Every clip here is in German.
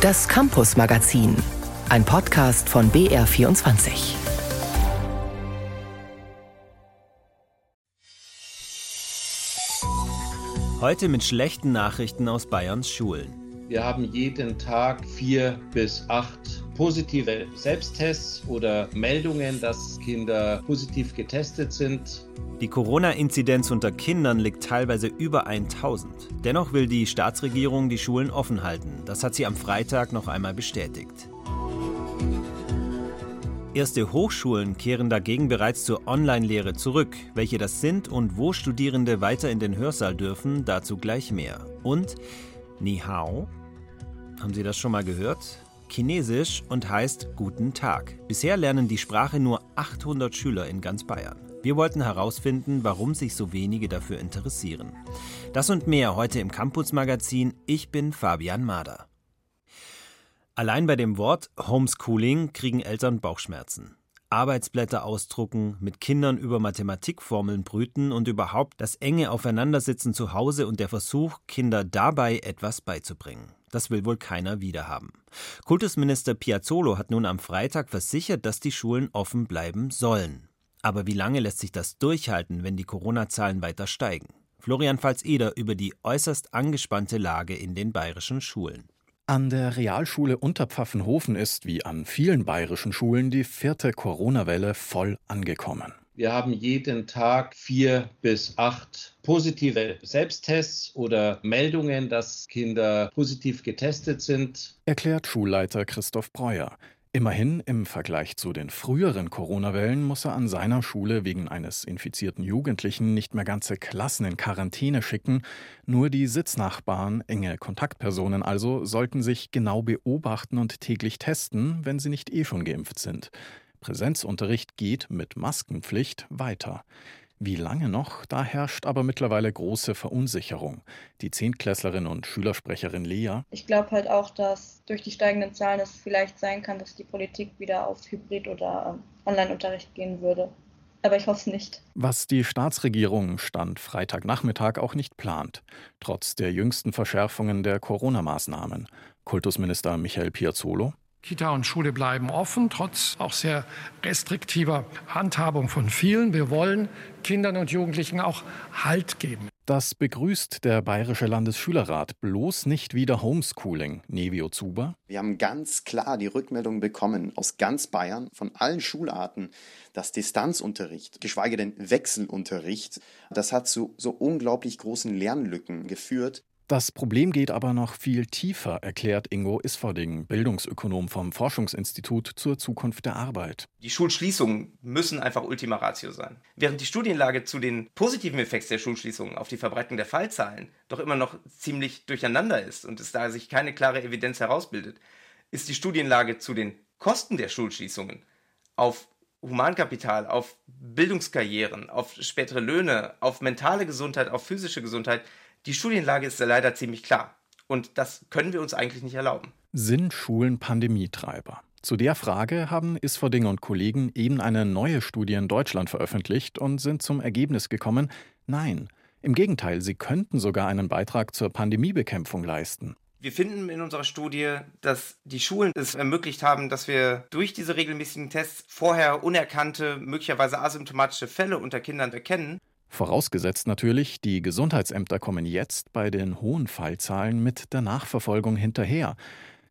Das Campus Magazin, ein Podcast von BR24. Heute mit schlechten Nachrichten aus Bayerns Schulen. Wir haben jeden Tag vier bis acht positive Selbsttests oder Meldungen, dass Kinder positiv getestet sind. Die Corona-Inzidenz unter Kindern liegt teilweise über 1000. Dennoch will die Staatsregierung die Schulen offen halten. Das hat sie am Freitag noch einmal bestätigt. Erste Hochschulen kehren dagegen bereits zur Online-Lehre zurück. Welche das sind und wo Studierende weiter in den Hörsaal dürfen, dazu gleich mehr. Und Ni Hao? Haben Sie das schon mal gehört? Chinesisch und heißt Guten Tag. Bisher lernen die Sprache nur 800 Schüler in ganz Bayern. Wir wollten herausfinden, warum sich so wenige dafür interessieren. Das und mehr heute im Campus Magazin. Ich bin Fabian Mader. Allein bei dem Wort Homeschooling kriegen Eltern Bauchschmerzen. Arbeitsblätter ausdrucken, mit Kindern über Mathematikformeln brüten und überhaupt das enge Aufeinandersitzen zu Hause und der Versuch, Kinder dabei etwas beizubringen. Das will wohl keiner wiederhaben. Kultusminister Piazzolo hat nun am Freitag versichert, dass die Schulen offen bleiben sollen. Aber wie lange lässt sich das durchhalten, wenn die Corona-Zahlen weiter steigen? Florian Pfalz-Eder über die äußerst angespannte Lage in den bayerischen Schulen. An der Realschule Unterpfaffenhofen ist, wie an vielen bayerischen Schulen, die vierte Corona-Welle voll angekommen. Wir haben jeden Tag vier bis acht positive Selbsttests oder Meldungen, dass Kinder positiv getestet sind. Erklärt Schulleiter Christoph Breuer. Immerhin, im Vergleich zu den früheren Corona-Wellen muss er an seiner Schule wegen eines infizierten Jugendlichen nicht mehr ganze Klassen in Quarantäne schicken. Nur die Sitznachbarn, enge Kontaktpersonen also, sollten sich genau beobachten und täglich testen, wenn sie nicht eh schon geimpft sind. Präsenzunterricht geht mit Maskenpflicht weiter. Wie lange noch? Da herrscht aber mittlerweile große Verunsicherung. Die Zehntklässlerin und Schülersprecherin Lea. Ich glaube halt auch, dass durch die steigenden Zahlen es vielleicht sein kann, dass die Politik wieder auf Hybrid- oder ähm, Online-Unterricht gehen würde. Aber ich hoffe es nicht. Was die Staatsregierung Stand Freitagnachmittag auch nicht plant, trotz der jüngsten Verschärfungen der Corona-Maßnahmen. Kultusminister Michael Piazzolo. Kita und Schule bleiben offen, trotz auch sehr restriktiver Handhabung von vielen. Wir wollen Kindern und Jugendlichen auch Halt geben. Das begrüßt der Bayerische Landesschülerrat bloß nicht wieder Homeschooling. Nevio Zuber. Wir haben ganz klar die Rückmeldung bekommen aus ganz Bayern von allen Schularten, dass Distanzunterricht, geschweige denn Wechselunterricht, das hat zu so unglaublich großen Lernlücken geführt. Das Problem geht aber noch viel tiefer, erklärt Ingo Isfording, Bildungsökonom vom Forschungsinstitut zur Zukunft der Arbeit. Die Schulschließungen müssen einfach Ultima Ratio sein. Während die Studienlage zu den positiven Effekten der Schulschließungen auf die Verbreitung der Fallzahlen doch immer noch ziemlich durcheinander ist und es da sich keine klare Evidenz herausbildet, ist die Studienlage zu den Kosten der Schulschließungen auf Humankapital, auf Bildungskarrieren, auf spätere Löhne, auf mentale Gesundheit, auf physische Gesundheit die Studienlage ist ja leider ziemlich klar. Und das können wir uns eigentlich nicht erlauben. Sind Schulen Pandemietreiber? Zu der Frage haben Isfording und Kollegen eben eine neue Studie in Deutschland veröffentlicht und sind zum Ergebnis gekommen, nein. Im Gegenteil, sie könnten sogar einen Beitrag zur Pandemiebekämpfung leisten. Wir finden in unserer Studie, dass die Schulen es ermöglicht haben, dass wir durch diese regelmäßigen Tests vorher unerkannte, möglicherweise asymptomatische Fälle unter Kindern erkennen Vorausgesetzt natürlich, die Gesundheitsämter kommen jetzt bei den hohen Fallzahlen mit der Nachverfolgung hinterher.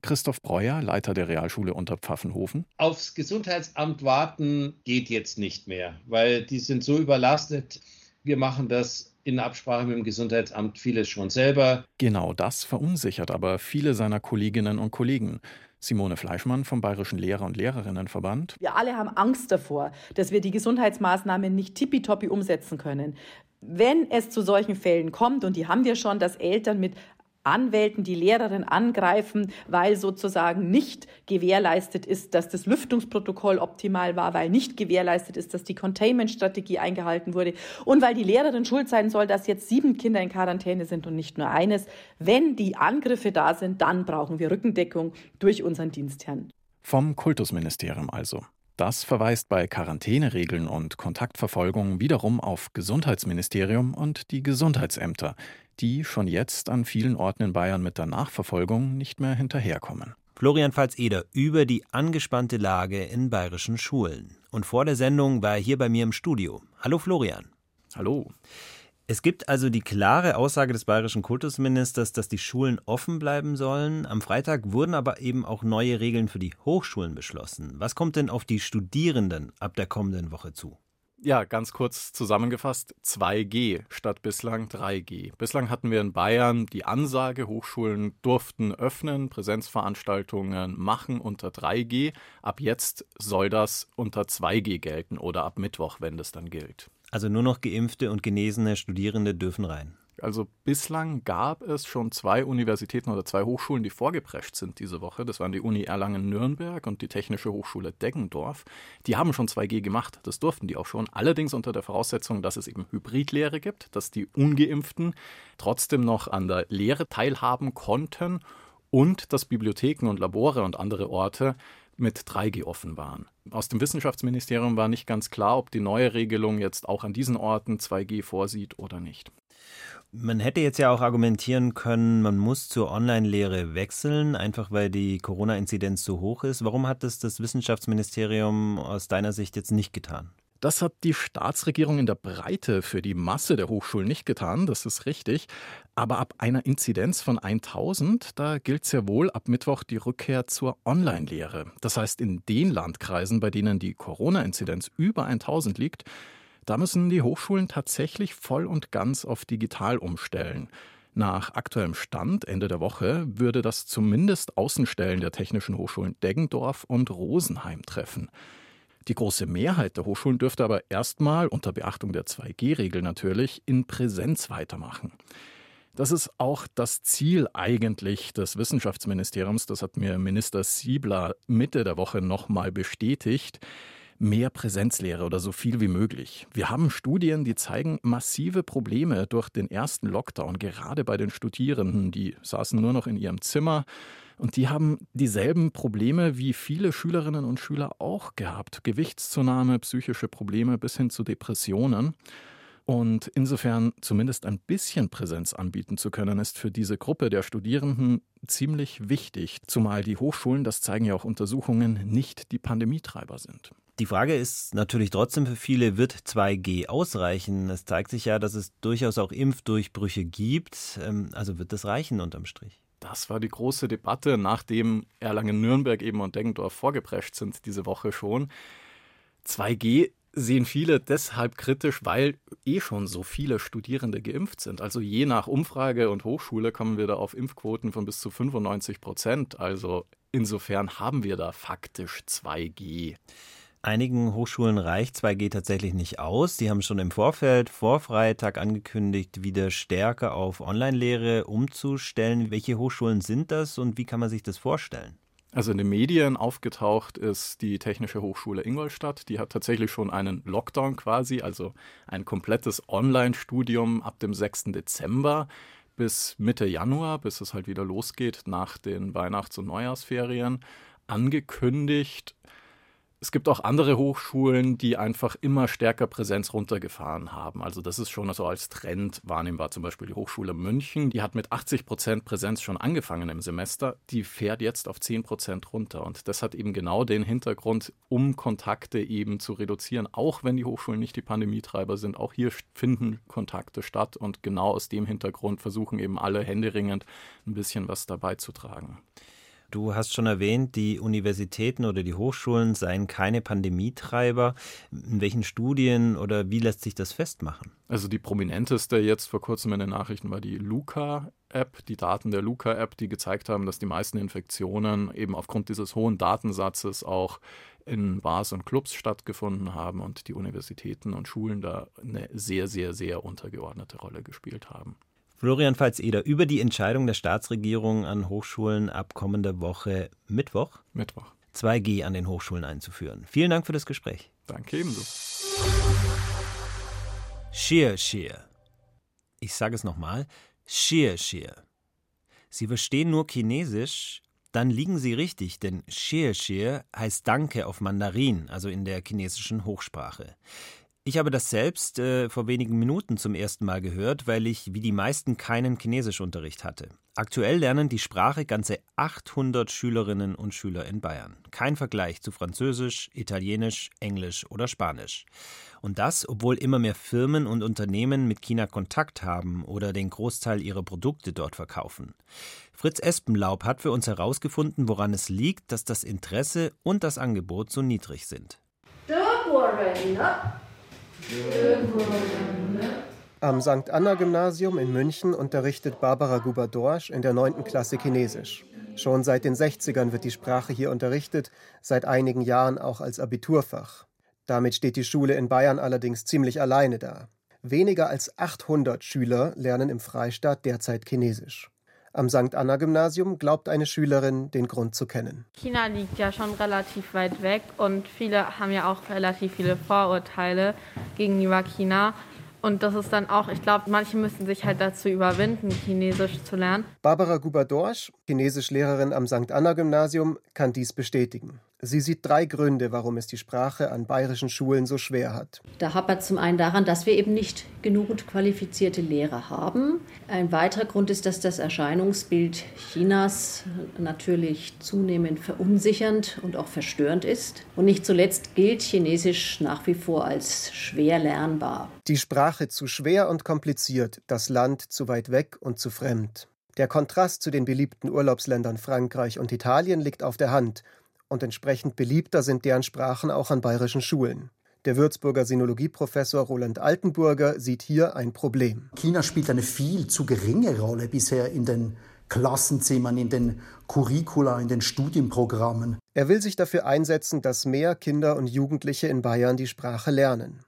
Christoph Breuer, Leiter der Realschule unter Pfaffenhofen. Aufs Gesundheitsamt warten geht jetzt nicht mehr, weil die sind so überlastet. Wir machen das in Absprache mit dem Gesundheitsamt vieles schon selber. Genau das verunsichert aber viele seiner Kolleginnen und Kollegen. Simone Fleischmann vom Bayerischen Lehrer- und Lehrerinnenverband. Wir alle haben Angst davor, dass wir die Gesundheitsmaßnahmen nicht tippitoppi umsetzen können. Wenn es zu solchen Fällen kommt, und die haben wir schon, dass Eltern mit Anwälten die Lehrerin angreifen, weil sozusagen nicht gewährleistet ist, dass das Lüftungsprotokoll optimal war, weil nicht gewährleistet ist, dass die Containment-Strategie eingehalten wurde und weil die Lehrerin schuld sein soll, dass jetzt sieben Kinder in Quarantäne sind und nicht nur eines. Wenn die Angriffe da sind, dann brauchen wir Rückendeckung durch unseren Dienstherrn. Vom Kultusministerium also. Das verweist bei Quarantäneregeln und Kontaktverfolgung wiederum auf Gesundheitsministerium und die Gesundheitsämter, die schon jetzt an vielen Orten in Bayern mit der Nachverfolgung nicht mehr hinterherkommen. Florian Pfalz-Eder über die angespannte Lage in bayerischen Schulen. Und vor der Sendung war er hier bei mir im Studio. Hallo Florian. Hallo. Es gibt also die klare Aussage des bayerischen Kultusministers, dass die Schulen offen bleiben sollen. Am Freitag wurden aber eben auch neue Regeln für die Hochschulen beschlossen. Was kommt denn auf die Studierenden ab der kommenden Woche zu? Ja, ganz kurz zusammengefasst, 2G statt bislang 3G. Bislang hatten wir in Bayern die Ansage, Hochschulen durften öffnen, Präsenzveranstaltungen machen unter 3G. Ab jetzt soll das unter 2G gelten oder ab Mittwoch, wenn das dann gilt. Also nur noch geimpfte und genesene Studierende dürfen rein. Also bislang gab es schon zwei Universitäten oder zwei Hochschulen, die vorgeprescht sind diese Woche. Das waren die Uni Erlangen-Nürnberg und die Technische Hochschule Deggendorf. Die haben schon 2G gemacht, das durften die auch schon. Allerdings unter der Voraussetzung, dass es eben Hybridlehre gibt, dass die ungeimpften trotzdem noch an der Lehre teilhaben konnten und dass Bibliotheken und Labore und andere Orte mit 3G offen waren. Aus dem Wissenschaftsministerium war nicht ganz klar, ob die neue Regelung jetzt auch an diesen Orten 2G vorsieht oder nicht. Man hätte jetzt ja auch argumentieren können, man muss zur Online-Lehre wechseln, einfach weil die Corona-Inzidenz so hoch ist. Warum hat das das Wissenschaftsministerium aus deiner Sicht jetzt nicht getan? Das hat die Staatsregierung in der Breite für die Masse der Hochschulen nicht getan, das ist richtig. Aber ab einer Inzidenz von 1000, da gilt sehr wohl ab Mittwoch die Rückkehr zur Online-Lehre. Das heißt, in den Landkreisen, bei denen die Corona-Inzidenz über 1000 liegt, da müssen die Hochschulen tatsächlich voll und ganz auf digital umstellen. Nach aktuellem Stand Ende der Woche würde das zumindest Außenstellen der Technischen Hochschulen Deggendorf und Rosenheim treffen. Die große Mehrheit der Hochschulen dürfte aber erstmal, unter Beachtung der 2G-Regel natürlich, in Präsenz weitermachen. Das ist auch das Ziel eigentlich des Wissenschaftsministeriums. Das hat mir Minister Siebler Mitte der Woche nochmal bestätigt mehr Präsenzlehre oder so viel wie möglich. Wir haben Studien, die zeigen massive Probleme durch den ersten Lockdown, gerade bei den Studierenden. Die saßen nur noch in ihrem Zimmer und die haben dieselben Probleme wie viele Schülerinnen und Schüler auch gehabt. Gewichtszunahme, psychische Probleme bis hin zu Depressionen. Und insofern zumindest ein bisschen Präsenz anbieten zu können, ist für diese Gruppe der Studierenden ziemlich wichtig, zumal die Hochschulen, das zeigen ja auch Untersuchungen, nicht die Pandemietreiber sind. Die Frage ist natürlich trotzdem für viele, wird 2G ausreichen? Es zeigt sich ja, dass es durchaus auch Impfdurchbrüche gibt. Ähm, also wird das reichen unterm Strich? Das war die große Debatte, nachdem Erlangen-Nürnberg eben und Deggendorf vorgeprescht sind diese Woche schon. 2G sehen viele deshalb kritisch, weil eh schon so viele Studierende geimpft sind. Also je nach Umfrage und Hochschule kommen wir da auf Impfquoten von bis zu 95 Prozent. Also insofern haben wir da faktisch 2G. Einigen Hochschulen reicht 2G tatsächlich nicht aus. Die haben schon im Vorfeld vor Freitag angekündigt, wieder stärker auf Online-Lehre umzustellen. Welche Hochschulen sind das und wie kann man sich das vorstellen? Also in den Medien aufgetaucht ist die Technische Hochschule Ingolstadt. Die hat tatsächlich schon einen Lockdown quasi, also ein komplettes Online-Studium ab dem 6. Dezember bis Mitte Januar, bis es halt wieder losgeht nach den Weihnachts- und Neujahrsferien, angekündigt. Es gibt auch andere Hochschulen, die einfach immer stärker Präsenz runtergefahren haben. Also das ist schon so als Trend wahrnehmbar. Zum Beispiel die Hochschule München, die hat mit 80 Prozent Präsenz schon angefangen im Semester. Die fährt jetzt auf 10 Prozent runter. Und das hat eben genau den Hintergrund, um Kontakte eben zu reduzieren. Auch wenn die Hochschulen nicht die Pandemietreiber sind, auch hier finden Kontakte statt. Und genau aus dem Hintergrund versuchen eben alle händeringend ein bisschen was dabei zu tragen. Du hast schon erwähnt, die Universitäten oder die Hochschulen seien keine Pandemietreiber. In welchen Studien oder wie lässt sich das festmachen? Also die prominenteste jetzt vor kurzem in den Nachrichten war die Luca-App, die Daten der Luca-App, die gezeigt haben, dass die meisten Infektionen eben aufgrund dieses hohen Datensatzes auch in Bars und Clubs stattgefunden haben und die Universitäten und Schulen da eine sehr, sehr, sehr untergeordnete Rolle gespielt haben. Florian Pfalz-Eder über die Entscheidung der Staatsregierung an Hochschulen ab kommender Woche Mittwoch, Mittwoch 2G an den Hochschulen einzuführen. Vielen Dank für das Gespräch. Danke ebenso. Shir Shir. Ich sage es nochmal. Shir Shir. Sie verstehen nur Chinesisch, dann liegen Sie richtig, denn Shir Shir heißt Danke auf Mandarin, also in der chinesischen Hochsprache. Ich habe das selbst äh, vor wenigen Minuten zum ersten Mal gehört, weil ich wie die meisten keinen Chinesischunterricht hatte. Aktuell lernen die Sprache ganze 800 Schülerinnen und Schüler in Bayern. Kein Vergleich zu Französisch, Italienisch, Englisch oder Spanisch. Und das, obwohl immer mehr Firmen und Unternehmen mit China Kontakt haben oder den Großteil ihrer Produkte dort verkaufen. Fritz Espenlaub hat für uns herausgefunden, woran es liegt, dass das Interesse und das Angebot so niedrig sind. Am St. Anna Gymnasium in München unterrichtet Barbara Gubadorsch in der 9. Klasse Chinesisch. Schon seit den 60ern wird die Sprache hier unterrichtet, seit einigen Jahren auch als Abiturfach. Damit steht die Schule in Bayern allerdings ziemlich alleine da. Weniger als 800 Schüler lernen im Freistaat derzeit Chinesisch. Am St. Anna Gymnasium glaubt eine Schülerin, den Grund zu kennen. China liegt ja schon relativ weit weg und viele haben ja auch relativ viele Vorurteile gegenüber China. Und das ist dann auch, ich glaube, manche müssen sich halt dazu überwinden, Chinesisch zu lernen. Barbara Gubadorsch, Chinesischlehrerin am St. Anna Gymnasium, kann dies bestätigen. Sie sieht drei Gründe, warum es die Sprache an bayerischen Schulen so schwer hat. Da hapert zum einen daran, dass wir eben nicht genug qualifizierte Lehrer haben. Ein weiterer Grund ist, dass das Erscheinungsbild Chinas natürlich zunehmend verunsichernd und auch verstörend ist. Und nicht zuletzt gilt Chinesisch nach wie vor als schwer lernbar. Die Sprache zu schwer und kompliziert, das Land zu weit weg und zu fremd. Der Kontrast zu den beliebten Urlaubsländern Frankreich und Italien liegt auf der Hand und entsprechend beliebter sind deren Sprachen auch an bayerischen Schulen. Der Würzburger Sinologieprofessor Roland Altenburger sieht hier ein Problem. China spielt eine viel zu geringe Rolle bisher in den Klassenzimmern, in den Curricula, in den Studienprogrammen. Er will sich dafür einsetzen, dass mehr Kinder und Jugendliche in Bayern die Sprache lernen.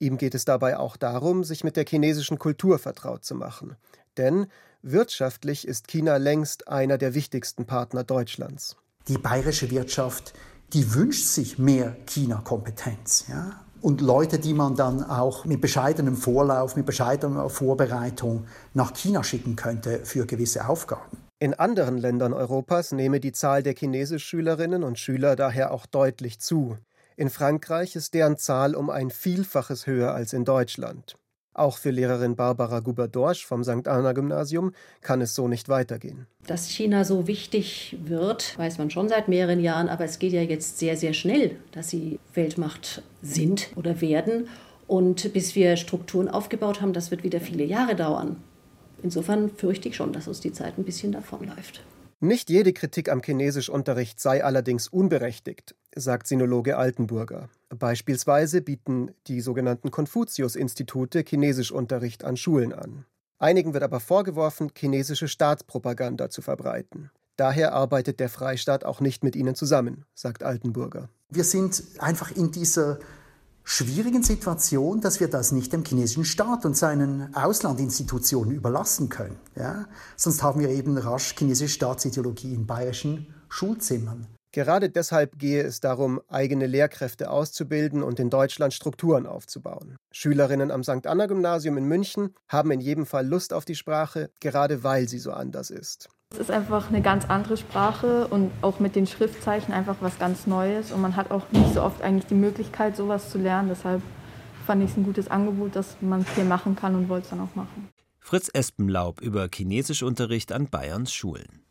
Ihm geht es dabei auch darum, sich mit der chinesischen Kultur vertraut zu machen. Denn wirtschaftlich ist China längst einer der wichtigsten Partner Deutschlands die bayerische Wirtschaft, die wünscht sich mehr China-Kompetenz. Ja? Und Leute, die man dann auch mit bescheidenem Vorlauf, mit bescheidener Vorbereitung nach China schicken könnte für gewisse Aufgaben. In anderen Ländern Europas nehme die Zahl der Chinesischschülerinnen und Schüler daher auch deutlich zu. In Frankreich ist deren Zahl um ein Vielfaches höher als in Deutschland. Auch für Lehrerin Barbara Guberdorsch vom St. Anna Gymnasium kann es so nicht weitergehen. Dass China so wichtig wird, weiß man schon seit mehreren Jahren, aber es geht ja jetzt sehr, sehr schnell, dass sie Weltmacht sind oder werden. Und bis wir Strukturen aufgebaut haben, das wird wieder viele Jahre dauern. Insofern fürchte ich schon, dass uns die Zeit ein bisschen davonläuft. Nicht jede Kritik am Chinesischunterricht sei allerdings unberechtigt, sagt Sinologe Altenburger. Beispielsweise bieten die sogenannten Konfuzius-Institute Chinesischunterricht an Schulen an. Einigen wird aber vorgeworfen, chinesische Staatspropaganda zu verbreiten. Daher arbeitet der Freistaat auch nicht mit ihnen zusammen, sagt Altenburger. Wir sind einfach in dieser schwierigen Situation, dass wir das nicht dem chinesischen Staat und seinen Auslandinstitutionen überlassen können. Ja? Sonst haben wir eben rasch chinesische Staatsideologie in bayerischen Schulzimmern. Gerade deshalb gehe es darum, eigene Lehrkräfte auszubilden und in Deutschland Strukturen aufzubauen. Schülerinnen am St. Anna Gymnasium in München haben in jedem Fall Lust auf die Sprache, gerade weil sie so anders ist. Es ist einfach eine ganz andere Sprache und auch mit den Schriftzeichen einfach was ganz Neues. Und man hat auch nicht so oft eigentlich die Möglichkeit, sowas zu lernen. Deshalb fand ich es ein gutes Angebot, dass man hier machen kann und wollte es dann auch machen. Fritz Espenlaub über Chinesischunterricht an Bayerns Schulen.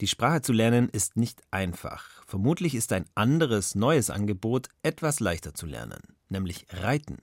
Die Sprache zu lernen ist nicht einfach. Vermutlich ist ein anderes, neues Angebot etwas leichter zu lernen, nämlich Reiten.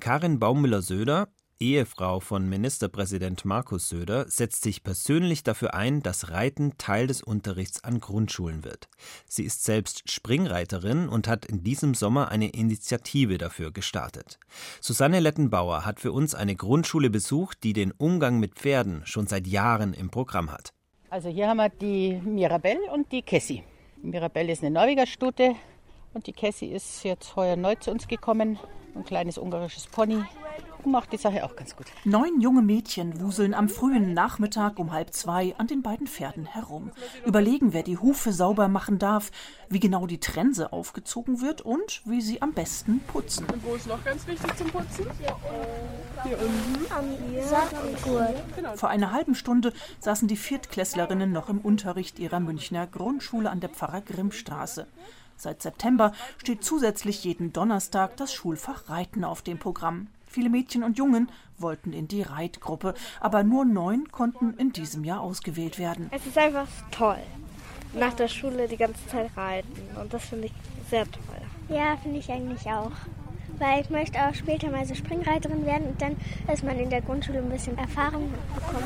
Karin Baumüller-Söder, Ehefrau von Ministerpräsident Markus Söder, setzt sich persönlich dafür ein, dass Reiten Teil des Unterrichts an Grundschulen wird. Sie ist selbst Springreiterin und hat in diesem Sommer eine Initiative dafür gestartet. Susanne Lettenbauer hat für uns eine Grundschule besucht, die den Umgang mit Pferden schon seit Jahren im Programm hat. Also hier haben wir die Mirabelle und die Cassie. Mirabelle ist eine Norwegerstute und die Cassie ist jetzt heuer neu zu uns gekommen. Ein kleines ungarisches Pony macht die Sache auch ganz gut. Neun junge Mädchen wuseln am frühen Nachmittag um halb zwei an den beiden Pferden herum, überlegen, wer die Hufe sauber machen darf, wie genau die Trense aufgezogen wird und wie sie am besten putzen. Und wo ist noch ganz wichtig zum Putzen? Hier unten. Genau. Vor einer halben Stunde saßen die Viertklässlerinnen noch im Unterricht ihrer Münchner Grundschule an der Pfarrer Grimmstraße. Seit September steht zusätzlich jeden Donnerstag das Schulfach Reiten auf dem Programm. Viele Mädchen und Jungen wollten in die Reitgruppe, aber nur neun konnten in diesem Jahr ausgewählt werden. Es ist einfach toll. Nach der Schule die ganze Zeit reiten und das finde ich sehr toll. Ja, finde ich eigentlich auch. Weil ich möchte auch später mal so Springreiterin werden und dann, dass man in der Grundschule ein bisschen Erfahrung bekommt.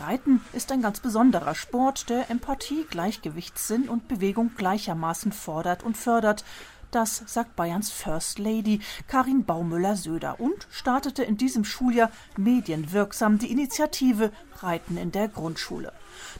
Reiten ist ein ganz besonderer Sport, der Empathie, Gleichgewichtssinn und Bewegung gleichermaßen fordert und fördert. Das sagt Bayerns First Lady Karin Baumüller-Söder und startete in diesem Schuljahr medienwirksam die Initiative Reiten in der Grundschule.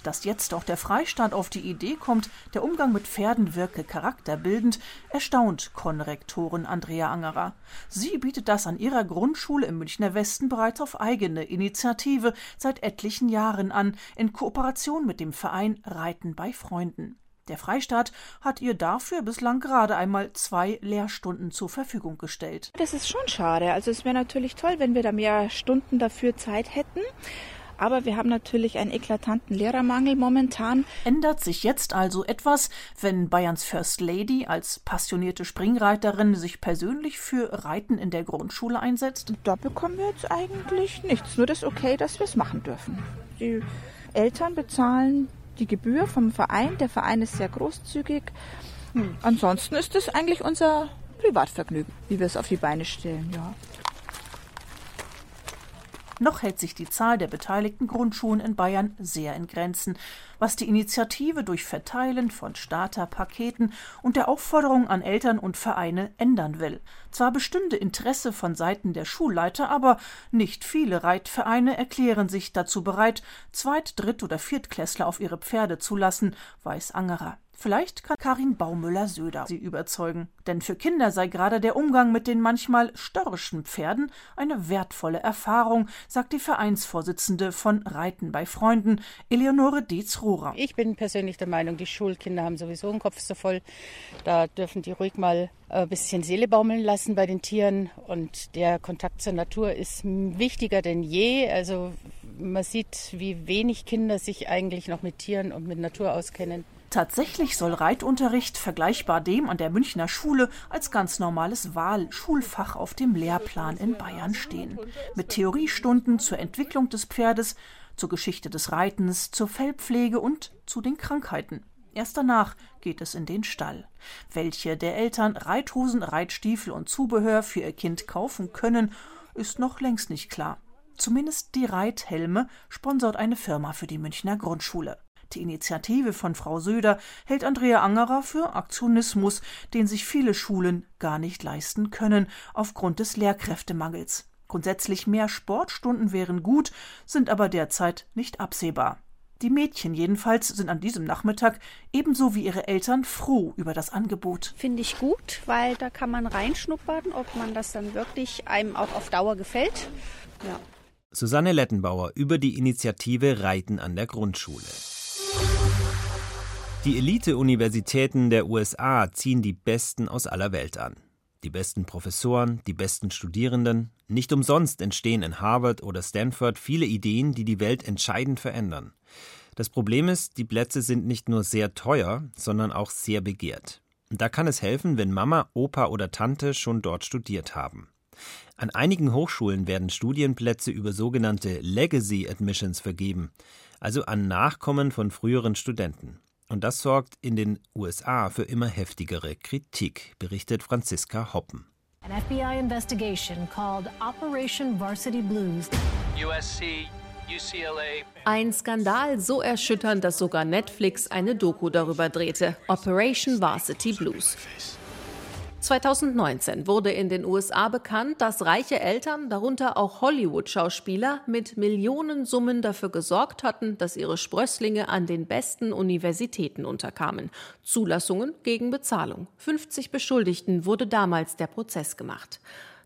Dass jetzt auch der Freistaat auf die Idee kommt, der Umgang mit Pferden wirke charakterbildend, erstaunt Konrektorin Andrea Angerer. Sie bietet das an ihrer Grundschule im Münchner Westen bereits auf eigene Initiative seit etlichen Jahren an, in Kooperation mit dem Verein Reiten bei Freunden. Der Freistaat hat ihr dafür bislang gerade einmal zwei Lehrstunden zur Verfügung gestellt. Das ist schon schade. Also es wäre natürlich toll, wenn wir da mehr Stunden dafür Zeit hätten. Aber wir haben natürlich einen eklatanten Lehrermangel momentan. Ändert sich jetzt also etwas, wenn Bayerns First Lady als passionierte Springreiterin sich persönlich für Reiten in der Grundschule einsetzt? Da bekommen wir jetzt eigentlich nichts, nur das Okay, dass wir es machen dürfen. Die Eltern bezahlen die Gebühr vom Verein. Der Verein ist sehr großzügig. Hm. Ansonsten ist es eigentlich unser Privatvergnügen, wie wir es auf die Beine stellen, ja. Noch hält sich die Zahl der beteiligten Grundschulen in Bayern sehr in Grenzen, was die Initiative durch Verteilen von Starterpaketen und der Aufforderung an Eltern und Vereine ändern will. Zwar bestünde Interesse von Seiten der Schulleiter, aber nicht viele Reitvereine erklären sich dazu bereit, Zweit-, Dritt- oder Viertklässler auf ihre Pferde zu lassen, weiß Angerer. Vielleicht kann Karin Baumüller-Söder sie überzeugen. Denn für Kinder sei gerade der Umgang mit den manchmal störrischen Pferden eine wertvolle Erfahrung, sagt die Vereinsvorsitzende von Reiten bei Freunden, Eleonore Dietz-Rohrer. Ich bin persönlich der Meinung, die Schulkinder haben sowieso einen Kopf so voll. Da dürfen die ruhig mal ein bisschen Seele baumeln lassen bei den Tieren. Und der Kontakt zur Natur ist wichtiger denn je. Also man sieht, wie wenig Kinder sich eigentlich noch mit Tieren und mit Natur auskennen. Tatsächlich soll Reitunterricht, vergleichbar dem an der Münchner Schule, als ganz normales Wahlschulfach auf dem Lehrplan in Bayern stehen. Mit Theoriestunden zur Entwicklung des Pferdes, zur Geschichte des Reitens, zur Fellpflege und zu den Krankheiten. Erst danach geht es in den Stall. Welche der Eltern Reithosen, Reitstiefel und Zubehör für ihr Kind kaufen können, ist noch längst nicht klar. Zumindest die Reithelme sponsort eine Firma für die Münchner Grundschule. Die Initiative von Frau Söder hält Andrea Angerer für Aktionismus, den sich viele Schulen gar nicht leisten können, aufgrund des Lehrkräftemangels. Grundsätzlich mehr Sportstunden wären gut, sind aber derzeit nicht absehbar. Die Mädchen jedenfalls sind an diesem Nachmittag ebenso wie ihre Eltern froh über das Angebot. Finde ich gut, weil da kann man reinschnuppern, ob man das dann wirklich einem auch auf Dauer gefällt. Ja. Susanne Lettenbauer über die Initiative Reiten an der Grundschule. Die Elite-Universitäten der USA ziehen die Besten aus aller Welt an. Die besten Professoren, die besten Studierenden. Nicht umsonst entstehen in Harvard oder Stanford viele Ideen, die die Welt entscheidend verändern. Das Problem ist, die Plätze sind nicht nur sehr teuer, sondern auch sehr begehrt. Da kann es helfen, wenn Mama, Opa oder Tante schon dort studiert haben. An einigen Hochschulen werden Studienplätze über sogenannte Legacy Admissions vergeben, also an Nachkommen von früheren Studenten. Und das sorgt in den USA für immer heftigere Kritik, berichtet Franziska Hoppen. An FBI investigation called Operation Varsity Blues. USC, UCLA. Ein Skandal so erschütternd, dass sogar Netflix eine Doku darüber drehte. Operation Varsity Blues. 2019 wurde in den USA bekannt, dass reiche Eltern, darunter auch Hollywood-Schauspieler, mit Millionensummen dafür gesorgt hatten, dass ihre Sprösslinge an den besten Universitäten unterkamen. Zulassungen gegen Bezahlung. 50 Beschuldigten wurde damals der Prozess gemacht.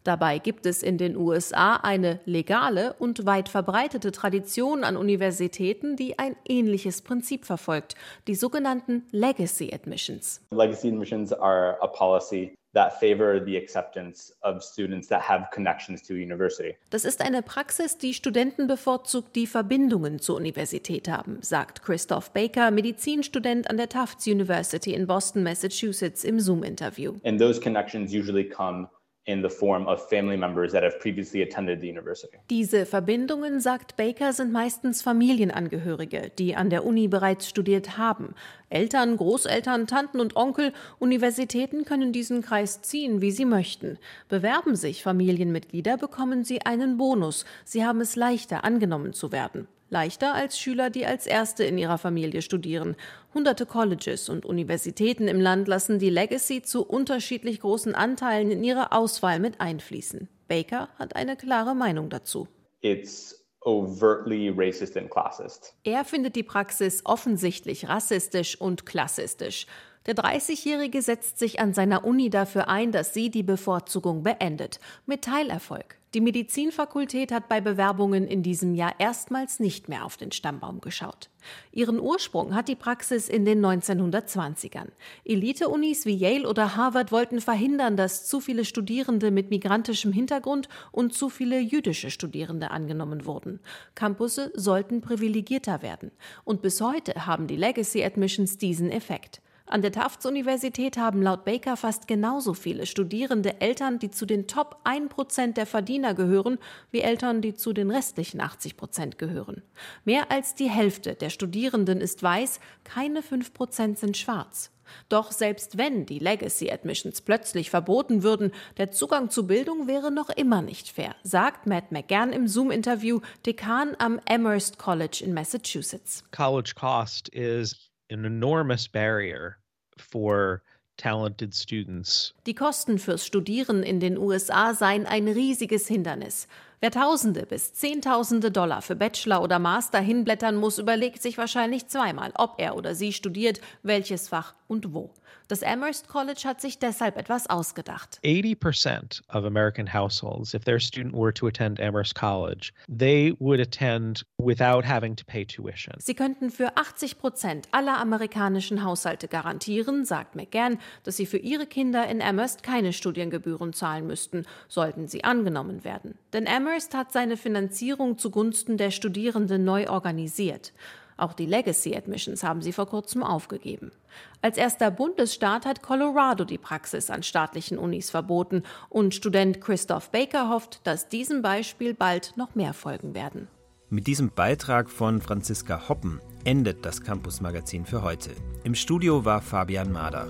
Dabei gibt es in den USA eine legale und weit verbreitete Tradition an Universitäten, die ein ähnliches Prinzip verfolgt, die sogenannten Legacy Admissions. Legacy admissions are a policy that favor the acceptance of students that have connections to university. Das ist eine Praxis, die Studenten bevorzugt, die Verbindungen zur Universität haben, sagt Christoph Baker, Medizinstudent an der Tufts University in Boston, Massachusetts im Zoom-Interview. And those connections usually come in the form of family members that have previously attended the university. Diese Verbindungen, sagt Baker, sind meistens Familienangehörige, die an der Uni bereits studiert haben. Eltern, Großeltern, Tanten und Onkel, Universitäten können diesen Kreis ziehen, wie sie möchten. Bewerben sich Familienmitglieder, bekommen sie einen Bonus. Sie haben es leichter, angenommen zu werden. Leichter als Schüler, die als Erste in ihrer Familie studieren. Hunderte Colleges und Universitäten im Land lassen die Legacy zu unterschiedlich großen Anteilen in ihre Auswahl mit einfließen. Baker hat eine klare Meinung dazu. It's overtly racist and classist. Er findet die Praxis offensichtlich rassistisch und klassistisch. Der 30-Jährige setzt sich an seiner Uni dafür ein, dass sie die Bevorzugung beendet. Mit Teilerfolg. Die Medizinfakultät hat bei Bewerbungen in diesem Jahr erstmals nicht mehr auf den Stammbaum geschaut. Ihren Ursprung hat die Praxis in den 1920ern. Elite-Unis wie Yale oder Harvard wollten verhindern, dass zu viele Studierende mit migrantischem Hintergrund und zu viele jüdische Studierende angenommen wurden. Campusse sollten privilegierter werden. Und bis heute haben die Legacy Admissions diesen Effekt. An der Tufts Universität haben laut Baker fast genauso viele Studierende Eltern, die zu den Top 1% der Verdiener gehören, wie Eltern, die zu den restlichen 80% gehören. Mehr als die Hälfte der Studierenden ist weiß, keine 5% sind schwarz. Doch selbst wenn die Legacy Admissions plötzlich verboten würden, der Zugang zu Bildung wäre noch immer nicht fair, sagt Matt McGann im Zoom-Interview, Dekan am Amherst College in Massachusetts. College cost is an enormous barrier for talented students. Die Kosten fürs Studieren in den USA seien ein riesiges Hindernis. Wer Tausende bis Zehntausende Dollar für Bachelor oder Master hinblättern muss, überlegt sich wahrscheinlich zweimal, ob er oder sie studiert, welches Fach und wo. Das Amherst College hat sich deshalb etwas ausgedacht. 80% of American households, if their student were to attend Amherst College, they would attend without having to pay tuition. Sie könnten für 80 Prozent aller amerikanischen Haushalte garantieren, sagt McGann, dass sie für ihre Kinder in Amherst keine Studiengebühren zahlen müssten, sollten sie angenommen werden. Denn Amherst hat seine Finanzierung zugunsten der Studierenden neu organisiert. Auch die Legacy Admissions haben sie vor kurzem aufgegeben. Als erster Bundesstaat hat Colorado die Praxis an staatlichen Unis verboten und Student Christoph Baker hofft, dass diesem Beispiel bald noch mehr folgen werden. Mit diesem Beitrag von Franziska Hoppen endet das Campus Magazin für heute. Im Studio war Fabian Mader.